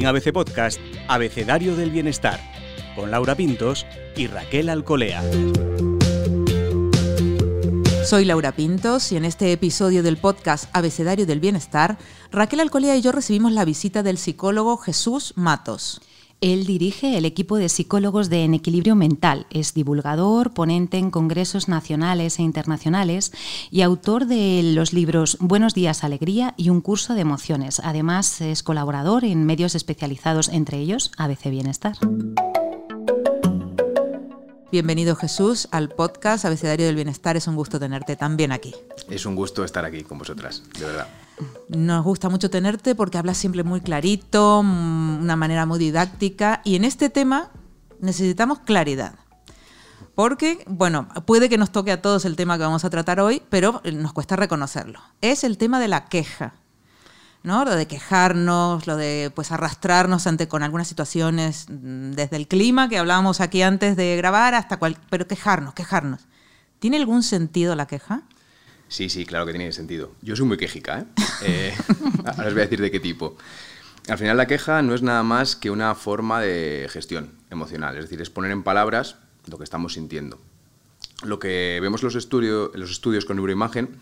En ABC Podcast, Abecedario del Bienestar, con Laura Pintos y Raquel Alcolea. Soy Laura Pintos y en este episodio del podcast Abecedario del Bienestar, Raquel Alcolea y yo recibimos la visita del psicólogo Jesús Matos. Él dirige el equipo de psicólogos de En Equilibrio Mental, es divulgador, ponente en congresos nacionales e internacionales y autor de los libros Buenos días, Alegría y un curso de emociones. Además, es colaborador en medios especializados, entre ellos ABC Bienestar. Bienvenido Jesús al podcast Abecedario del Bienestar. Es un gusto tenerte también aquí. Es un gusto estar aquí con vosotras, de verdad. Nos gusta mucho tenerte porque hablas siempre muy clarito, mm, una manera muy didáctica y en este tema necesitamos claridad. Porque, bueno, puede que nos toque a todos el tema que vamos a tratar hoy, pero nos cuesta reconocerlo. Es el tema de la queja. ¿no? Lo de quejarnos, lo de pues arrastrarnos ante con algunas situaciones, mm, desde el clima que hablábamos aquí antes de grabar hasta cual, pero quejarnos, quejarnos. ¿Tiene algún sentido la queja? Sí, sí, claro que tiene sentido. Yo soy muy quejica, ¿eh? eh ahora os voy a decir de qué tipo. Al final la queja no es nada más que una forma de gestión emocional, es decir, es poner en palabras lo que estamos sintiendo. Lo que vemos los, estudios, los estudios con neuroimagen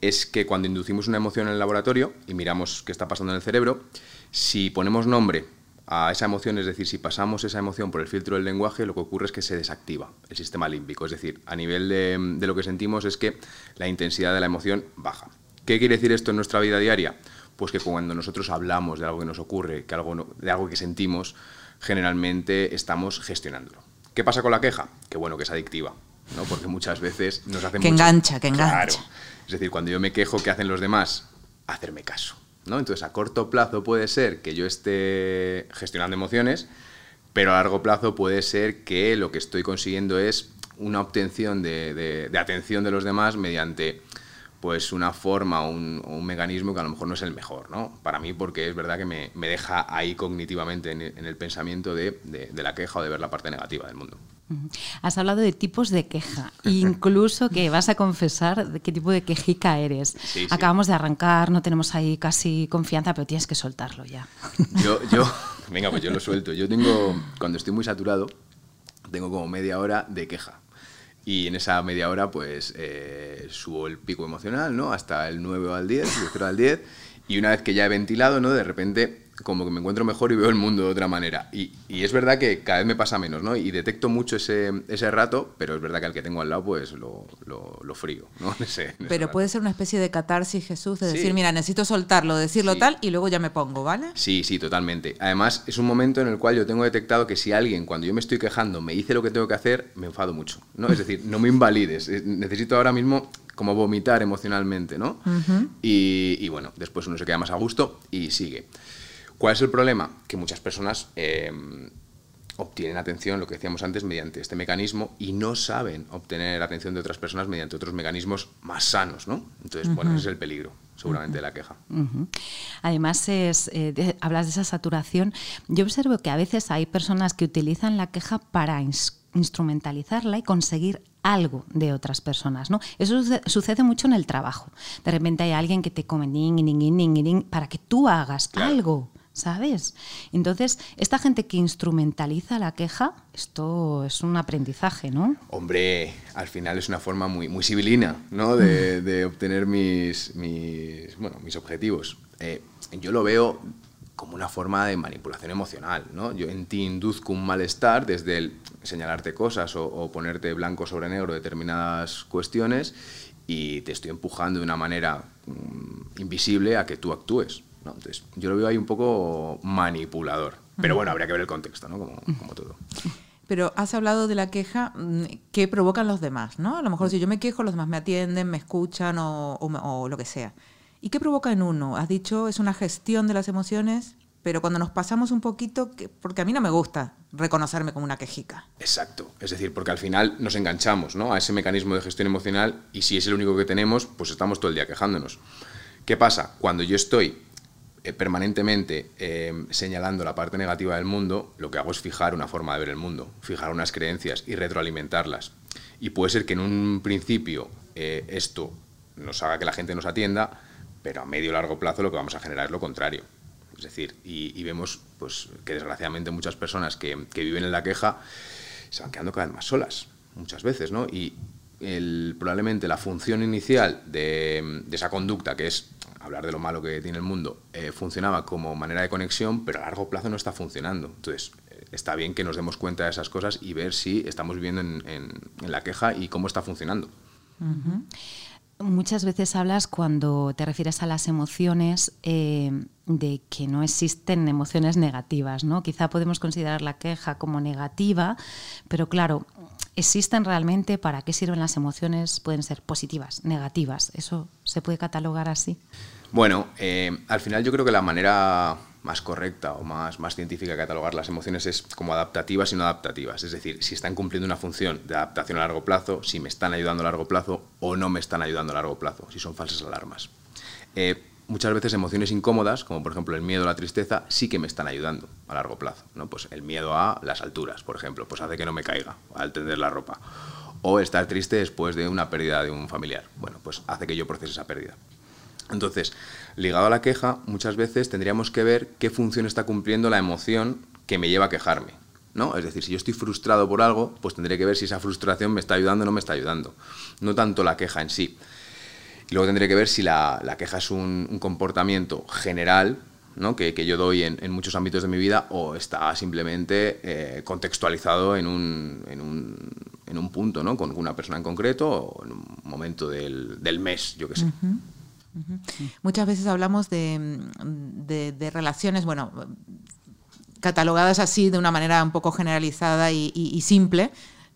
es que cuando inducimos una emoción en el laboratorio y miramos qué está pasando en el cerebro, si ponemos nombre a esa emoción, es decir, si pasamos esa emoción por el filtro del lenguaje, lo que ocurre es que se desactiva el sistema límbico. Es decir, a nivel de, lo que sentimos es que la intensidad de la emoción baja. ¿Qué quiere decir esto en nuestra vida diaria? Pues que cuando nosotros hablamos de algo que nos ocurre, que algo de algo que sentimos, generalmente estamos gestionándolo. ¿Qué pasa con la queja? Que bueno, que es adictiva, ¿no? Porque muchas veces nos hacen Que engancha, que engancha. Claro. Es decir, cuando yo me quejo, ¿qué hacen los demás? Hacerme caso. Entonces, a corto plazo puede ser que yo esté gestionando emociones, pero a largo plazo puede ser que lo que estoy consiguiendo es una obtención de, atención de los demás mediante pues una forma o un, mecanismo que a lo mejor no es el mejor, ¿no? Para mí, porque es verdad que me, deja ahí cognitivamente en, el pensamiento de, de la queja o de ver la parte negativa del mundo. Has hablado de tipos de queja, incluso que vas a confesar de qué tipo de quejica eres. Acabamos de arrancar, no tenemos ahí casi confianza, pero tienes que soltarlo ya. Yo, yo, venga, pues yo lo suelto. Yo tengo, cuando estoy muy saturado, tengo como media hora de queja. Y en esa media hora, pues, eh, subo el pico emocional, ¿no? Hasta el 9 o al 10, el 0 al 10. Y una vez que ya he ventilado, ¿no? De repente como que me encuentro mejor y veo el mundo de otra manera. Y, y, es verdad que cada vez me pasa menos, ¿no? Y detecto mucho ese, ese rato, pero es verdad que al que tengo al lado, pues lo, lo, lo frío, ¿no? pero puede ser una especie de catarsis, Jesús, de decir, mira, necesito soltarlo, decirlo tal, y luego ya me pongo, ¿vale? Sí, sí, totalmente. Además, es un momento en el cual yo tengo detectado que si alguien, cuando yo me estoy quejando, me dice lo que tengo que hacer, me enfado mucho, ¿no? Es decir, no me invalides. Necesito ahora mismo como vomitar emocionalmente, ¿no? y, y bueno, después uno se queda más a gusto y sigue. ¿Cuál es el problema? Que muchas personas eh, obtienen atención, lo que decíamos antes, mediante este mecanismo y no saben obtener atención de otras personas mediante otros mecanismos más sanos, ¿no? Entonces, bueno, ese es el peligro, seguramente, de la queja. Además, es, eh, hablas de esa saturación. Yo observo que a veces hay personas que utilizan la queja para instrumentalizarla y conseguir algo de otras personas, ¿no? Eso sucede mucho en el trabajo. De repente hay alguien que te come para que tú hagas algo. ¿Sabes? Entonces, esta gente que instrumentaliza la queja, esto es un aprendizaje, ¿no? Hombre, al final es una forma muy, muy civilina, ¿no? De, obtener mis, mis, bueno, mis objetivos. Eh, yo lo veo como una forma de manipulación emocional, ¿no? Yo en ti induzco un malestar desde el señalarte cosas o, ponerte blanco sobre negro determinadas cuestiones y te estoy empujando de una manera mm, invisible a que tú actúes. Entonces, yo lo veo ahí un poco manipulador. Pero bueno, habría que ver el contexto, ¿no? Como, como todo. Pero has hablado de la queja mm, que provocan los demás, ¿no? A lo mejor si yo me quejo, los demás me atienden, me escuchan o, o, lo que sea. ¿Y qué provoca en uno? Has dicho, es una gestión de las emociones, pero cuando nos pasamos un poquito, porque a mí no me gusta reconocerme como una quejica. Exacto, es decir, porque al final nos enganchamos ¿no? a ese mecanismo de gestión emocional y si es el único que tenemos, pues estamos todo el día quejándonos. ¿Qué pasa? Cuando yo estoy eh, permanentemente eh, señalando la parte negativa del mundo, lo que hago es fijar una forma de ver el mundo, fijar unas creencias y retroalimentarlas. Y puede ser que en un principio eh, esto nos haga que la gente nos atienda, pero a medio o largo plazo lo que vamos a generar es lo contrario. Es decir, y, vemos pues, que desgraciadamente muchas personas que, que, viven en la queja se van quedando cada vez más solas, muchas veces, ¿no? Y el, probablemente la función inicial de, esa conducta, que es hablar de lo malo que tiene el mundo, eh, funcionaba como manera de conexión, pero a largo plazo no está funcionando. Entonces, eh, está bien que nos demos cuenta de esas cosas y ver si estamos viviendo en, en, la queja y cómo está funcionando. Muchas veces hablas cuando te refieres a las emociones eh, de que no existen emociones negativas, ¿no? Quizá podemos considerar la queja como negativa, pero claro, existen realmente, para qué sirven las emociones, pueden ser positivas, negativas. ¿Eso se puede catalogar así? Bueno, eh, al final yo creo que la manera más correcta o más, más científica de catalogar las emociones es como adaptativas y no adaptativas. Es decir, si están cumpliendo una función de adaptación a largo plazo, si me están ayudando a largo plazo o no me están ayudando a largo plazo, si son falsas alarmas. Eh, muchas veces emociones incómodas, como por ejemplo el miedo o la tristeza, sí que me están ayudando a largo plazo. ¿no? Pues el miedo a las alturas, por ejemplo, pues hace que no me caiga al tender la ropa. O estar triste después de una pérdida de un familiar. Bueno, pues hace que yo procese esa pérdida. Entonces, ligado a la queja, muchas veces tendríamos que ver qué función está cumpliendo la emoción que me lleva a quejarme. ¿no? Es decir, si yo estoy frustrado por algo, pues tendré que ver si esa frustración me está ayudando o no me está ayudando. No tanto la queja en sí. Y luego tendré que ver si la, queja es un, comportamiento general ¿no? que, yo doy en, muchos ámbitos de mi vida o está simplemente eh, contextualizado en un, en, un, en un, punto, ¿no? con una persona en concreto o en un momento del, del mes, yo qué sé. Muchas veces hablamos de, de, relaciones, bueno, catalogadas así de una manera un poco generalizada y, simple,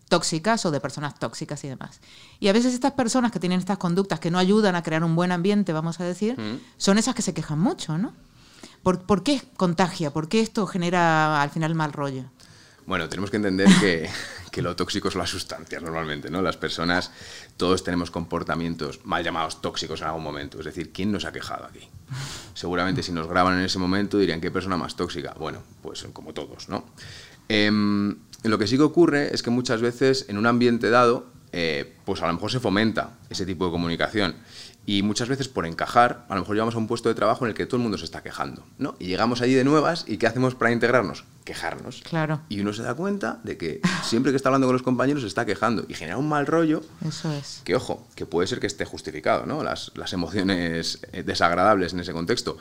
tóxicas o de personas tóxicas y demás. Y a veces estas personas que tienen estas conductas que no ayudan a crear un buen ambiente, vamos a decir, son esas que se quejan mucho, ¿no? ¿Por, ¿Por, qué contagia? ¿Por qué esto genera al final mal rollo? Bueno, tenemos que entender que, que lo tóxico son las sustancias normalmente, ¿no? Las personas, todos tenemos comportamientos mal llamados tóxicos en algún momento. Es decir, ¿quién nos ha quejado aquí? Seguramente si nos graban en ese momento dirían, ¿qué persona más tóxica? Bueno, pues como todos, ¿no? Em, lo que sí que ocurre es que muchas veces en un ambiente dado, eh, pues a lo mejor se fomenta ese tipo de comunicación. Y muchas veces por encajar, a lo mejor llegamos a un puesto de trabajo en el que todo el mundo se está quejando, ¿no? Y llegamos allí de nuevas y ¿qué hacemos para integrarnos? Quejarnos. Claro. Y uno se da cuenta de que siempre que está hablando con los compañeros se está quejando y genera un mal rollo. Eso es. Que ojo, que puede ser que esté justificado, ¿no? Las, las emociones eh, desagradables en ese contexto.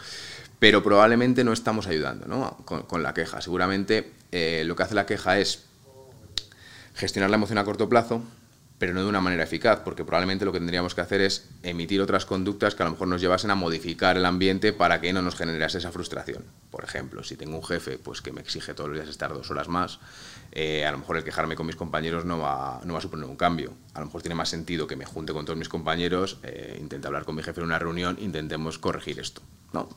Pero probablemente no estamos ayudando, ¿no? Con, la queja. Seguramente eh, lo que hace la queja es gestionar la emoción a corto plazo, pero no de una manera eficaz, porque probablemente lo que tendríamos que hacer es emitir otras conductas que a lo mejor nos llevasen a modificar el ambiente para que no nos generase esa frustración. Por ejemplo, si tengo un jefe pues, que me exige todos los días estar dos horas más, eh, a lo mejor el quejarme con mis compañeros no va, no va a suponer un cambio. A lo mejor tiene más sentido que me junte con todos mis compañeros, eh, intente hablar con mi jefe en una reunión, intentemos corregir esto. ¿no?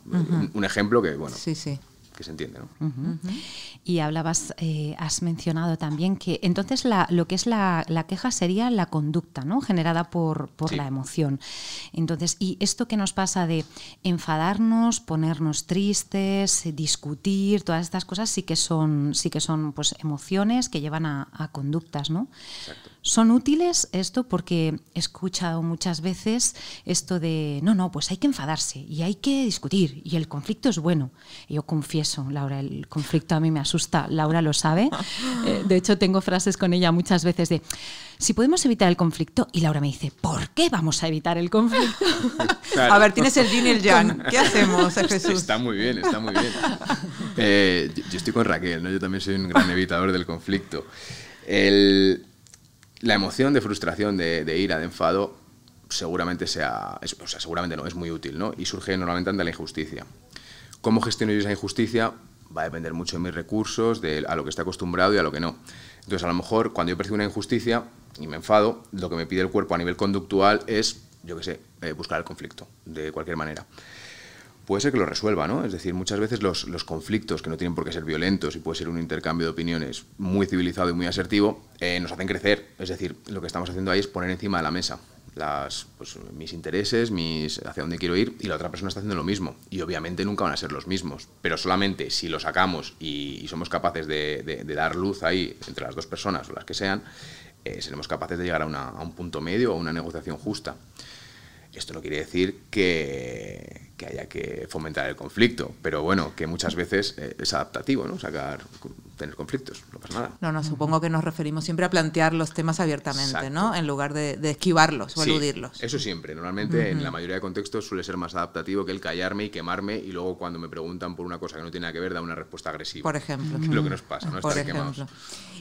un, ejemplo que, bueno, sí, sí que se entiende. ¿no? Y hablabas, eh, has mencionado también que entonces la, lo que es la, queja sería la conducta ¿no? generada por, por la emoción. Entonces, y esto que nos pasa de enfadarnos, ponernos tristes, discutir, todas estas cosas sí que son, sí que son pues, emociones que llevan a, a conductas, ¿no? Exacto. ¿Son útiles esto? Porque he escuchado muchas veces esto de, no, no, pues hay que enfadarse y hay que discutir y el conflicto es bueno. Y yo confieso, Laura, el conflicto a mí me asusta, Laura lo sabe. Eh, de hecho, tengo frases con ella muchas veces de, si podemos evitar el conflicto, y Laura me dice, ¿por qué vamos a evitar el conflicto? A ver, tienes el yin y el yang, ¿qué hacemos, Jesús? Está muy bien, está muy bien. Eh, yo, estoy con Raquel, ¿no? yo también soy un gran evitador del conflicto. El, la emoción de frustración, de, ira, de enfado, seguramente sea, o sea, seguramente no, es muy útil, ¿no? Y surge normalmente ante la injusticia. ¿Cómo gestiono yo esa injusticia? Va a depender mucho de mis recursos, de a lo que esté acostumbrado y a lo que no. Entonces, a lo mejor, cuando yo percibo una injusticia y me enfado, lo que me pide el cuerpo a nivel conductual es, yo qué sé, eh, buscar el conflicto, de cualquier manera puede ser que lo resuelva, ¿no? Es decir, muchas veces los, conflictos, que no tienen por qué ser violentos y puede ser un intercambio de opiniones muy civilizado y muy asertivo, eh, nos hacen crecer. Es decir, lo que estamos haciendo ahí es poner encima de la mesa pues, mis intereses, hacia dónde quiero ir, y la otra persona está haciendo lo mismo. Y obviamente nunca van a ser los mismos, pero solamente si lo sacamos y, somos capaces de, dar luz ahí entre las dos personas o las que sean, eh, seremos capaces de llegar a, a un punto medio o a una negociación justa. Esto no quiere decir que, que haya que fomentar el conflicto, pero bueno, que muchas veces eh, es adaptativo, ¿no? Sacar, tener conflictos, no pasa nada. No, no, supongo que nos referimos siempre a plantear los temas abiertamente, ¿no? En lugar de, esquivarlos o sí, eludirlos. Eso siempre, normalmente en la mayoría de contextos suele ser más adaptativo que el callarme y quemarme y luego cuando me preguntan por una cosa que no tiene nada que ver da una respuesta agresiva. Por ejemplo. lo que nos pasa, ¿no? Por ejemplo.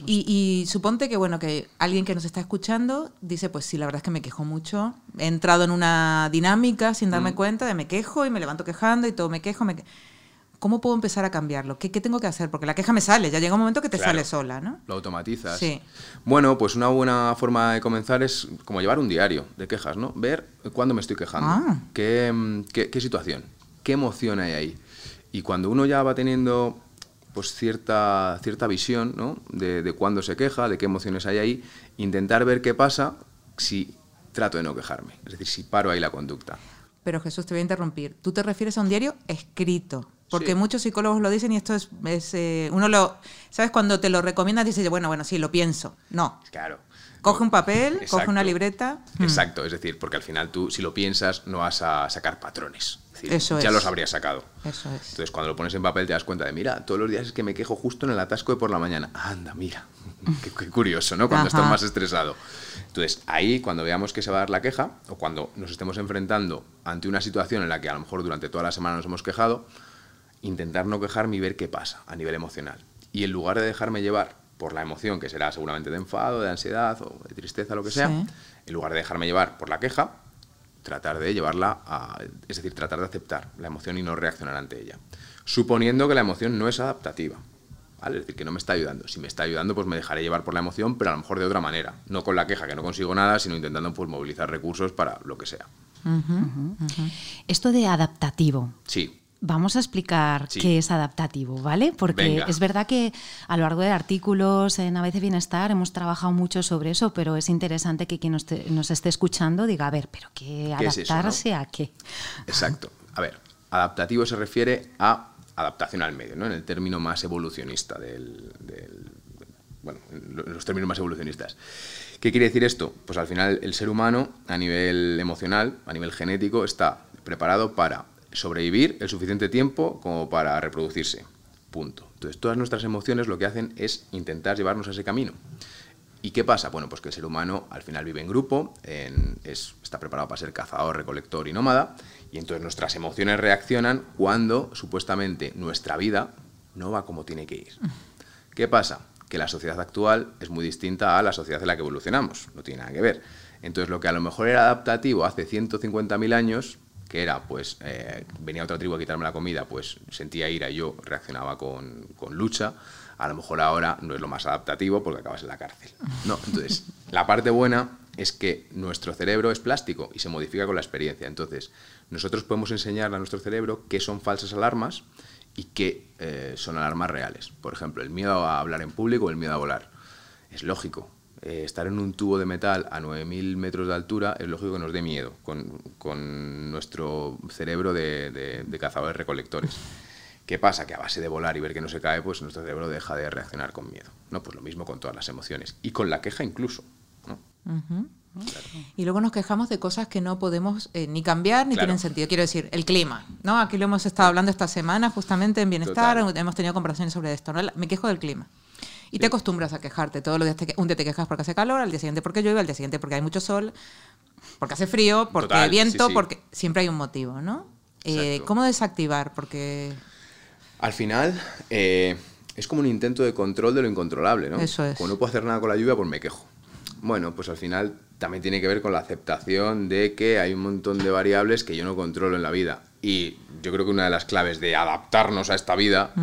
Y, y suponte que, bueno, que alguien que nos está escuchando dice, pues sí, la verdad es que me quejo mucho, he entrado en una dinámica sin darme cuenta de me quejo y me levanto quejando y todo me quejo, me ¿Cómo puedo empezar a cambiarlo? ¿Qué, tengo que hacer? Porque la queja me sale, ya llega un momento que te sale sola, ¿no? Lo automatizas. Sí. Bueno, pues una buena forma de comenzar es como llevar un diario de quejas, ¿no? Ver cuándo me estoy quejando, ah. qué, qué, situación, qué emoción hay ahí. Y cuando uno ya va teniendo pues cierta, cierta visión ¿no? de, de cuándo se queja, de qué emociones hay ahí, intentar ver qué pasa si trato de no quejarme, es decir, si paro ahí la conducta. Pero Jesús, te voy a interrumpir. Tú te refieres a un diario escrito, porque muchos psicólogos lo dicen y esto es, eh, uno lo, ¿sabes? Cuando te lo recomiendas dices, bueno, bueno, sí, lo pienso. No. Claro. Coge un papel, coge una libreta. Hmm. Exacto, es decir, porque al final tú, si lo piensas, no vas a sacar patrones. Eso ya los habrías sacado. Eso es. Entonces, cuando lo pones en papel, te das cuenta de, mira, todos los días es que me quejo justo en el atasco de por la mañana. Anda, mira. qué, curioso, ¿no? Cuando estás más estresado. Entonces, ahí, cuando veamos que se va a dar la queja, o cuando nos estemos enfrentando ante una situación en la que a lo mejor durante toda la semana nos hemos quejado, intentar no quejarme y ver qué pasa a nivel emocional. Y en lugar de dejarme llevar por la emoción, que será seguramente de enfado, de ansiedad o de tristeza, lo que sea, en lugar de dejarme llevar por la queja, tratar de llevarla a, es decir, tratar de aceptar la emoción y no reaccionar ante ella, suponiendo que la emoción no es adaptativa. ¿vale? Es decir, que no me está ayudando. Si me está ayudando, pues me dejaré llevar por la emoción, pero a lo mejor de otra manera. No con la queja, que no consigo nada, sino intentando pues, movilizar recursos para lo que sea. Esto de adaptativo. Sí. Vamos a explicar qué es adaptativo, ¿vale? Porque es verdad que a lo largo de artículos en A veces Bienestar hemos trabajado mucho sobre eso, pero es interesante que quien nos, esté escuchando diga, a ver, ¿pero qué, adaptarse a qué? Exacto. A ver, adaptativo se refiere a adaptación al medio, ¿no? En el término más evolucionista del, bueno, en los términos más evolucionistas. ¿Qué quiere decir esto? Pues al final el ser humano a nivel emocional, a nivel genético, está preparado para sobrevivir el suficiente tiempo como para reproducirse. Punto. Entonces, todas nuestras emociones lo que hacen es intentar llevarnos a ese camino. ¿Y qué pasa? Bueno, pues que el ser humano al final vive en grupo, está preparado para ser cazador, recolector y nómada, y entonces nuestras emociones reaccionan cuando supuestamente nuestra vida no va como tiene que ir. ¿Qué pasa? Que la sociedad actual es muy distinta a la sociedad en la que evolucionamos, no tiene nada que ver. Entonces lo que a lo mejor era adaptativo hace 150.000 años, que era, pues, eh, venía otra tribu a quitarme la comida, pues sentía ira y yo reaccionaba con, con, lucha. A lo mejor ahora no es lo más adaptativo porque acabas en la cárcel. No, entonces, la parte buena es que nuestro cerebro es plástico y se modifica con la experiencia. Entonces, nosotros podemos enseñar a nuestro cerebro qué son falsas alarmas y qué eh, son alarmas reales. Por ejemplo, el miedo a hablar en público o el miedo a volar. Es lógico, eh, estar en un tubo de metal a 9.000 metros de altura es lógico que nos dé miedo con, nuestro cerebro de, cazadores recolectores. ¿Qué pasa? Que a base de volar y ver que no se cae, pues nuestro cerebro deja de reaccionar con miedo. ¿no? Pues lo mismo con todas las emociones. Y con la queja incluso. Y luego nos quejamos de cosas que no podemos eh, ni cambiar ni tienen sentido. Quiero decir, el clima. ¿no? Aquí lo hemos estado hablando esta semana justamente en Bienestar, hemos tenido conversaciones sobre esto. ¿no? Me quejo del clima. Y te acostumbras a quejarte. Todos los días te, un día te quejas porque hace calor, al día siguiente porque llueve, al día siguiente porque hay mucho sol, porque hace frío, porque hay viento, porque siempre hay un motivo, ¿no? Eh, ¿Cómo desactivar? Porque... Al final eh, es como un intento de control de lo incontrolable, ¿no? Eso es. Como no puedo hacer nada con la lluvia, pues me quejo. Bueno, pues al final también tiene que ver con la aceptación de que hay un montón de variables que yo no controlo en la vida. Y yo creo que una de las claves de adaptarnos a esta vida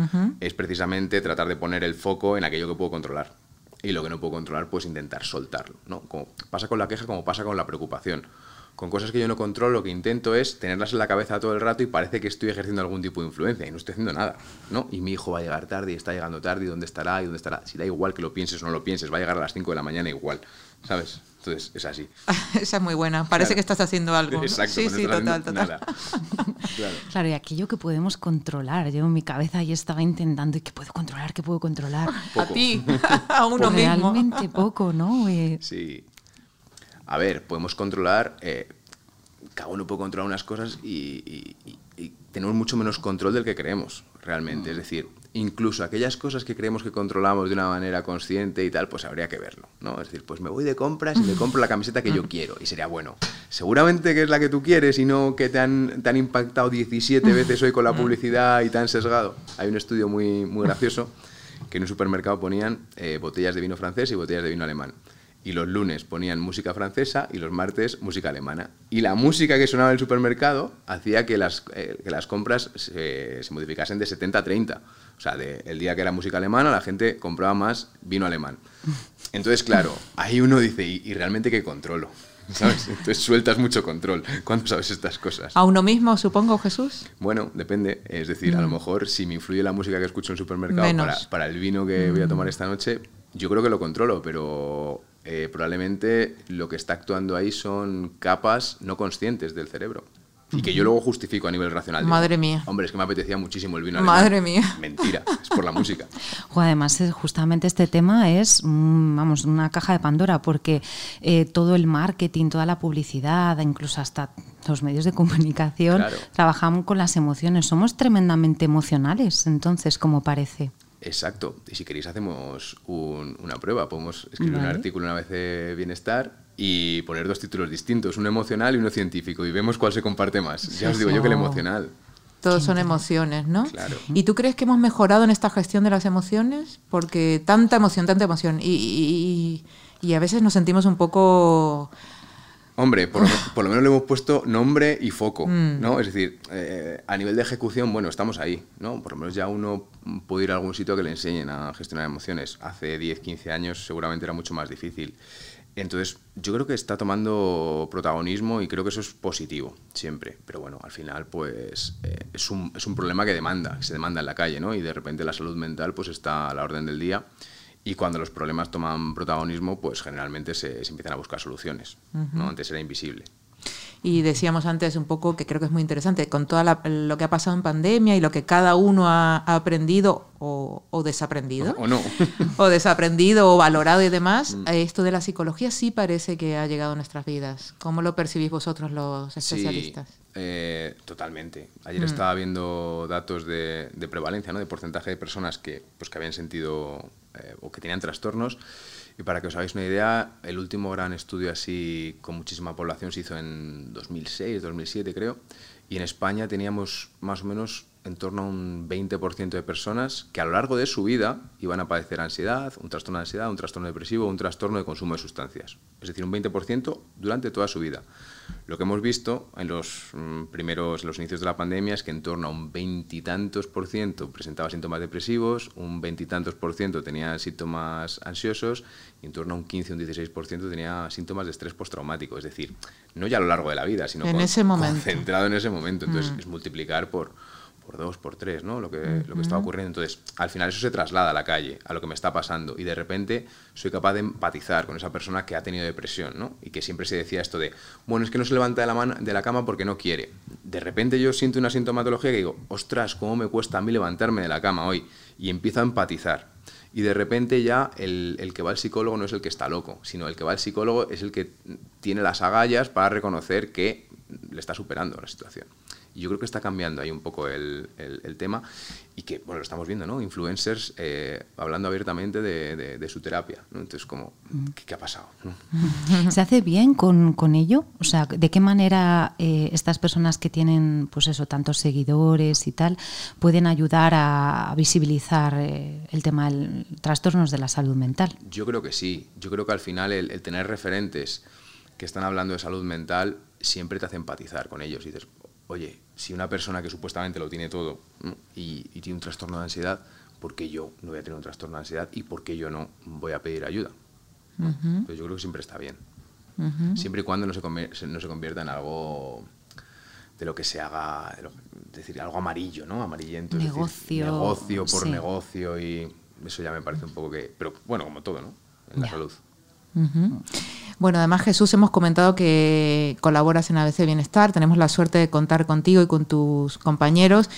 es precisamente tratar de poner el foco en aquello que puedo controlar. Y lo que no puedo controlar, pues intentar soltarlo. ¿no? Como pasa con la queja, como pasa con la preocupación. Con cosas que yo no controlo, lo que intento es tenerlas en la cabeza todo el rato y parece que estoy ejerciendo algún tipo de influencia y no estoy haciendo nada. ¿no? Y mi hijo va a llegar tarde y está llegando tarde y dónde estará y dónde estará. Si da igual que lo pienses o no lo pienses, va a llegar a las 5 de la mañana igual. ¿Sabes? Entonces, es así. Esa es muy buena. Parece que estás haciendo algo. Exacto. Sí, sí, total, total. claro. claro, y aquello que podemos controlar. Yo en mi cabeza ya estaba intentando, ¿qué puedo controlar? ¿Qué puedo controlar? A ti, a uno pues mismo. Realmente poco, ¿no? Sí. A ver, podemos controlar... Eh, cada uno puede controlar unas cosas y, tenemos mucho menos control del que creemos realmente. Es decir, incluso aquellas cosas que creemos que controlamos de una manera consciente y tal, pues habría que verlo, ¿no? Es decir, pues me voy de compras y me compro la camiseta que yo quiero y sería bueno. Seguramente que es la que tú quieres y no que te han, te han impactado 17 veces hoy con la publicidad y te han sesgado. Hay un estudio muy, muy gracioso que en un supermercado ponían eh, botellas de vino francés y botellas de vino alemán y los lunes ponían música francesa y los martes música alemana. Y la música que sonaba en el supermercado hacía que las, eh, que las compras se, se, modificasen de 70 a 30. O sea, de, el día que era música alemana, la gente compraba más vino alemán. Entonces, claro, ahí uno dice, ¿y, realmente qué controlo? ¿Sabes? Entonces sueltas mucho control cuando sabes estas cosas. ¿A uno mismo, supongo, Jesús? Bueno, depende. Es decir, a lo mm. mejor si me influye la música que escucho en el supermercado para, para, el vino que voy a tomar mm. esta noche, yo creo que lo controlo, pero eh, probablemente lo que está actuando ahí son capas no conscientes del cerebro. Y que yo luego justifico a nivel racional. Madre mía. Hombre, es que me apetecía muchísimo el vino Madre mía. Mentira, es por la música. además, justamente este tema es, mm, vamos, una caja de Pandora, porque eh, todo el marketing, toda la publicidad, incluso hasta los medios de comunicación, trabajamos con las emociones. Somos tremendamente emocionales, entonces, como parece. Exacto. Y si queréis hacemos una prueba. Podemos escribir un artículo una vez de bienestar y poner dos títulos distintos, uno emocional y uno científico, y vemos cuál se comparte más. Ya os digo yo que el emocional. Todos son emociones, ¿no? Claro. ¿Y tú crees que hemos mejorado en esta gestión de las emociones? Porque tanta emoción, tanta emoción. y, y a veces nos sentimos un poco Hombre, por lo, menos le hemos puesto nombre y foco, mm. ¿no? Es decir, eh, a nivel de ejecución, bueno, estamos ahí, ¿no? Por lo menos ya uno puede ir a algún sitio que le enseñen a gestionar emociones. Hace 10, 15 años seguramente era mucho más difícil. Entonces, yo creo que está tomando protagonismo y creo que eso es positivo, siempre. Pero bueno, al final, pues eh, es, un, es un problema que demanda, que se demanda en la calle, ¿no? Y de repente la salud mental, pues está a la orden del día y cuando los problemas toman protagonismo, pues generalmente se, empiezan a buscar soluciones. ¿no? Antes era invisible. Y decíamos antes un poco que creo que es muy interesante, con todo lo que ha pasado en pandemia y lo que cada uno ha, aprendido o, desaprendido. O, no. o desaprendido o valorado y demás, mm. esto de la psicología sí parece que ha llegado a nuestras vidas. ¿Cómo lo percibís vosotros los especialistas? Sí, eh, totalmente. Ayer mm. estaba viendo datos de, de, prevalencia, ¿no? de porcentaje de personas que, pues, que habían sentido eh, o que tenían trastornos. Y para que os hagáis una idea, el último gran estudio así con muchísima población se hizo en 2006, 2007 creo, y en España teníamos más o menos en torno a un 20% de personas que a lo largo de su vida iban a padecer ansiedad, un trastorno de ansiedad, un trastorno depresivo, un trastorno de consumo de sustancias. Es decir, un 20% durante toda su vida. Lo que hemos visto en los mm, primeros, en los inicios de la pandemia es que en torno a un veintitantos por ciento presentaba síntomas depresivos, un veintitantos por ciento tenía síntomas ansiosos y en torno a un 15 o un 16 por ciento tenía síntomas de estrés postraumático. Es decir, no ya a lo largo de la vida, sino en ese momento. concentrado en ese momento. Entonces, mm. es multiplicar por por dos, por tres, ¿no? Lo que, lo que está ocurriendo. Entonces, al final eso se traslada a la calle, a lo que me está pasando, y de repente soy capaz de empatizar con esa persona que ha tenido depresión, ¿no? Y que siempre se decía esto de, bueno, es que no se levanta de la, mano, de la cama porque no quiere. De repente yo siento una sintomatología que digo, ostras, ¿cómo me cuesta a mí levantarme de la cama hoy? Y empiezo a empatizar. Y de repente ya el, el, que va al psicólogo no es el que está loco, sino el que va al psicólogo es el que tiene las agallas para reconocer que le está superando la situación. Y yo creo que está cambiando ahí un poco el, el, tema y que, bueno, lo estamos viendo, ¿no? Influencers eh, hablando abiertamente de, de, su terapia, ¿no? Entonces, como, ¿qué, ha pasado? ¿Se hace bien con, con, ello? O sea, ¿de qué manera eh, estas personas que tienen, pues eso, tantos seguidores y tal, pueden ayudar a, visibilizar eh, el tema de trastornos de la salud mental? Yo creo que sí. Yo creo que al final el, el tener referentes que están hablando de salud mental siempre te hace empatizar con ellos y dices, oye, si una persona que supuestamente lo tiene todo y, tiene un trastorno de ansiedad, ¿por qué yo no voy a tener un trastorno de ansiedad y por qué yo no voy a pedir ayuda? Yo creo que siempre está bien. Siempre y cuando no se, no se convierta en algo de lo que se haga, es decir, algo amarillo, ¿no? Amarillento. Negocio. negocio por negocio y eso ya me parece un poco que... Pero bueno, como todo, ¿no? En la salud. Bueno, además Jesús, hemos comentado que colaboras en ABC Bienestar, tenemos la suerte de contar contigo y con tus compañeros.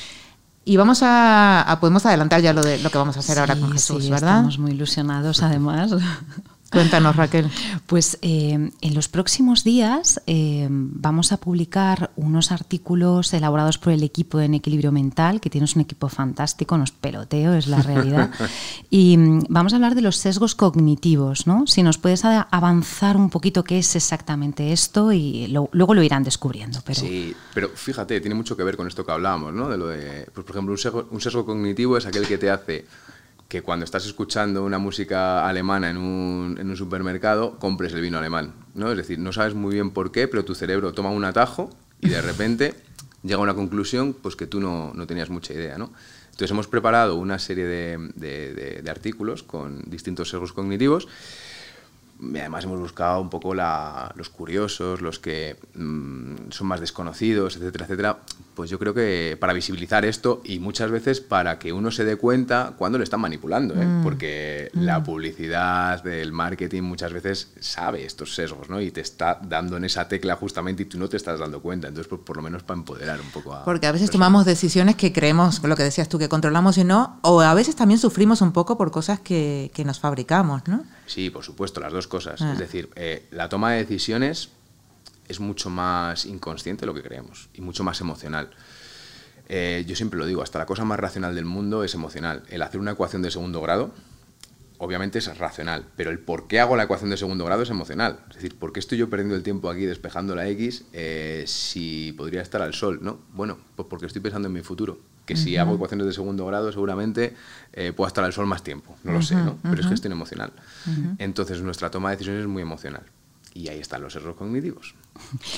Y vamos a, podemos adelantar ya lo de lo que vamos a hacer ahora con Jesús, sí, ¿verdad? Estamos muy ilusionados, además. Cuéntanos, Raquel. Pues eh, en los próximos días eh, vamos a publicar unos artículos elaborados por el equipo en Equilibrio Mental, que tienes un equipo fantástico, nos peloteo, es la realidad. y mm, vamos a hablar de los sesgos cognitivos, ¿no? Si nos puedes avanzar un poquito qué es exactamente esto y luego lo irán descubriendo. Pero... Sí, pero fíjate, tiene mucho que ver con esto que hablábamos, ¿no? De lo de, pues, por ejemplo, un un sesgo cognitivo es aquel que te hace que cuando estás escuchando una música alemana en un, en un, supermercado, compres el vino alemán. ¿no? Es decir, no sabes muy bien por qué, pero tu cerebro toma un atajo y de repente llega a una conclusión pues, que tú no, no tenías mucha idea. ¿no? Entonces hemos preparado una serie de, de, de artículos con distintos sesgos cognitivos además hemos buscado un poco los curiosos, los que mm, son más desconocidos, etcétera, etcétera. Pues yo creo que para visibilizar esto y muchas veces para que uno se dé cuenta cuando le están manipulando, ¿eh? mm. porque la mm. publicidad, el marketing muchas veces sabe estos sesgos, ¿no? Y te está dando en esa tecla justamente y tú no te estás dando cuenta. Entonces, pues, por lo menos para empoderar un poco a... Porque a veces tomamos decisiones que creemos, lo que decías tú, que controlamos y no, o a veces también sufrimos un poco por cosas que, que nos fabricamos, ¿no? Sí, por supuesto, las dos cosas. Es ah. decir, eh, la toma de decisiones es mucho más inconsciente de lo que creemos y mucho más emocional. Eh, yo siempre lo digo, hasta la cosa más racional del mundo es emocional. El hacer una ecuación de segundo grado, obviamente es racional, pero el por qué hago la ecuación de segundo grado es emocional. Es decir, ¿por qué estoy yo perdiendo el tiempo aquí despejando la X eh, si podría estar al sol? ¿no? Bueno, pues porque estoy pensando en mi futuro que si hago ecuaciones de segundo grado seguramente eh, puedo estar al sol más tiempo, no lo sé, ¿no? Pero es gestión emocional. Entonces nuestra toma de decisiones es muy emocional. Y ahí están los errores cognitivos.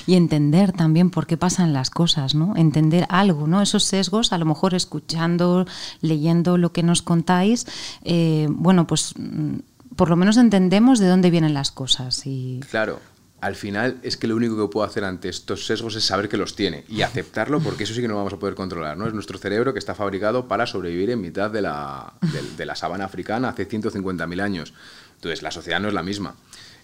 Y entender también por qué pasan las cosas, ¿no? Entender algo, ¿no? Esos sesgos, a lo mejor escuchando, leyendo lo que nos contáis, eh, bueno, pues mm, por lo menos entendemos de dónde vienen las cosas. Y... Claro, al final es que lo único que puedo hacer ante estos sesgos es saber que los tiene y aceptarlo porque eso sí que no vamos a poder controlar. ¿no? Es nuestro cerebro que está fabricado para sobrevivir en mitad de la, de, la sabana africana hace 150.000 años. Entonces, la sociedad no es la misma.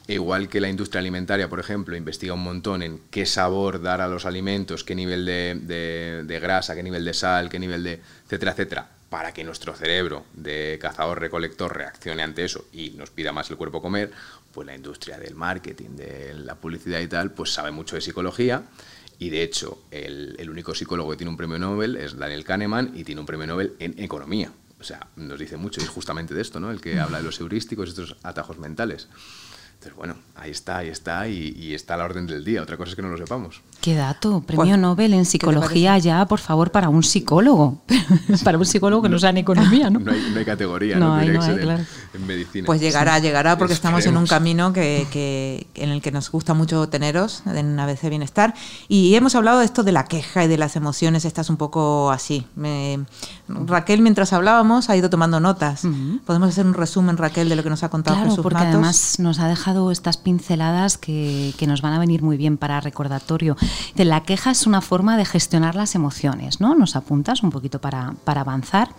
Igual que la industria alimentaria, por ejemplo, investiga un montón en qué sabor dar a los alimentos, qué nivel de, de grasa, qué nivel de sal, qué nivel de... etcétera, etcétera para que nuestro cerebro de cazador-recolector reaccione ante eso y nos pida más el cuerpo comer, pues la industria del marketing, de la publicidad y tal, pues sabe mucho de psicología. Y de hecho, el, único psicólogo que tiene un premio Nobel es Daniel Kahneman y tiene un premio Nobel en economía. O sea, nos dice mucho y es justamente de esto, ¿no? El que habla de los heurísticos, estos atajos mentales. Entonces, bueno, ahí está, ahí está, y, está a la orden del día. Otra cosa es que no lo sepamos. Qué dato, premio Nobel en psicología ya, por favor, para un psicólogo. para un psicólogo que no, sea en economía, ¿no? No hay, categoría, no, hay, en, medicina. Pues llegará, llegará, porque estamos en un camino que, en el que nos gusta mucho teneros en ABC Bienestar. Y hemos hablado de esto de la queja y de las emociones, estás un poco así. Raquel, mientras hablábamos, ha ido tomando notas. ¿Podemos hacer un resumen, Raquel, de lo que nos ha contado claro, porque además nos ha dejado estas pinceladas que, nos van a venir muy bien para recordatorio. De la queja es una forma de gestionar las emociones, ¿no? Nos apuntas un poquito para, avanzar.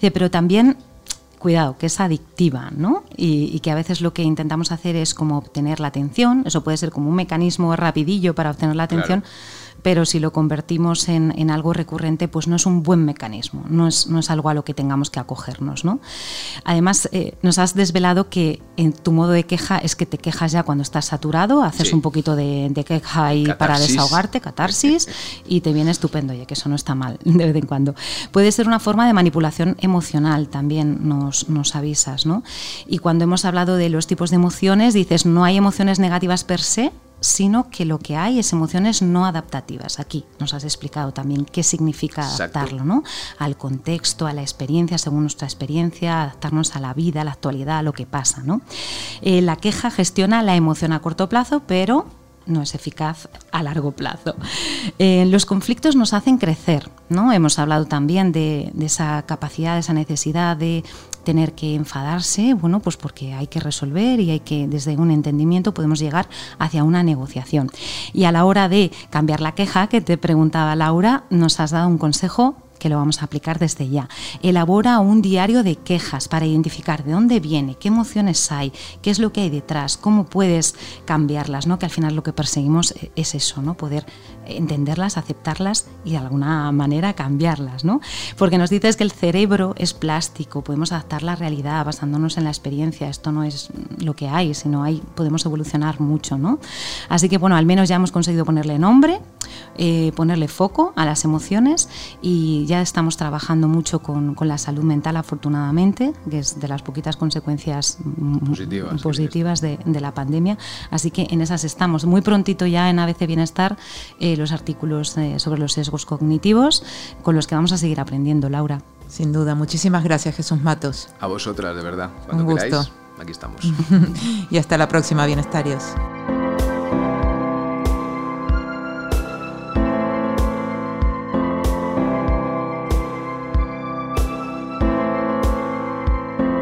pero también cuidado, que es adictiva, ¿no? Y, que a veces lo que intentamos hacer es como obtener la atención, eso puede ser como un mecanismo rapidillo para obtener la atención, pero si lo convertimos en, algo recurrente, pues no es un buen mecanismo, no es, no es algo a lo que tengamos que acogernos. ¿no? Además, eh, nos has desvelado que en tu modo de queja es que te quejas ya cuando estás saturado, haces un poquito de, queja ahí para desahogarte, catarsis, y te viene estupendo, ya que eso no está mal de vez en cuando. Puede ser una forma de manipulación emocional, también nos, nos avisas. ¿no? Y cuando hemos hablado de los tipos de emociones, dices, no hay emociones negativas per se, sino que lo que hay es emociones no adaptativas. Aquí nos has explicado también qué significa adaptarlo, ¿no? Al contexto, a la experiencia, según nuestra experiencia, adaptarnos a la vida, a la actualidad, a lo que pasa, ¿no? Eh, la queja gestiona la emoción a corto plazo, pero no es eficaz a largo plazo. Eh, los conflictos nos hacen crecer, ¿no? Hemos hablado también de, de, esa capacidad, de esa necesidad de tener que enfadarse, bueno, pues porque hay que resolver y hay que, desde un entendimiento, podemos llegar hacia una negociación. Y a la hora de cambiar la queja, que te preguntaba Laura, nos has dado un consejo que lo vamos a aplicar desde ya. Elabora un diario de quejas para identificar de dónde viene, qué emociones hay, qué es lo que hay detrás, cómo puedes cambiarlas, ¿no? Que al final lo que perseguimos es eso, ¿no? Poder entenderlas, aceptarlas y de alguna manera cambiarlas, ¿no? Porque nos dices que el cerebro es plástico, podemos adaptar la realidad basándonos en la experiencia, esto no es lo que hay, sino hay, podemos evolucionar mucho, ¿no? Así que bueno, al menos ya hemos conseguido ponerle nombre, eh, ponerle foco a las emociones y ya estamos trabajando mucho con, la salud mental, afortunadamente, que es de las poquitas consecuencias positivas, de, la pandemia. Así que en esas estamos. Muy prontito ya en ABC Bienestar eh, los artículos eh, sobre los sesgos cognitivos con los que vamos a seguir aprendiendo, Laura. Sin duda. Muchísimas gracias, Jesús Matos. A vosotras, de verdad. Cuando Un gusto. aquí estamos. y hasta la próxima, Bienestarios.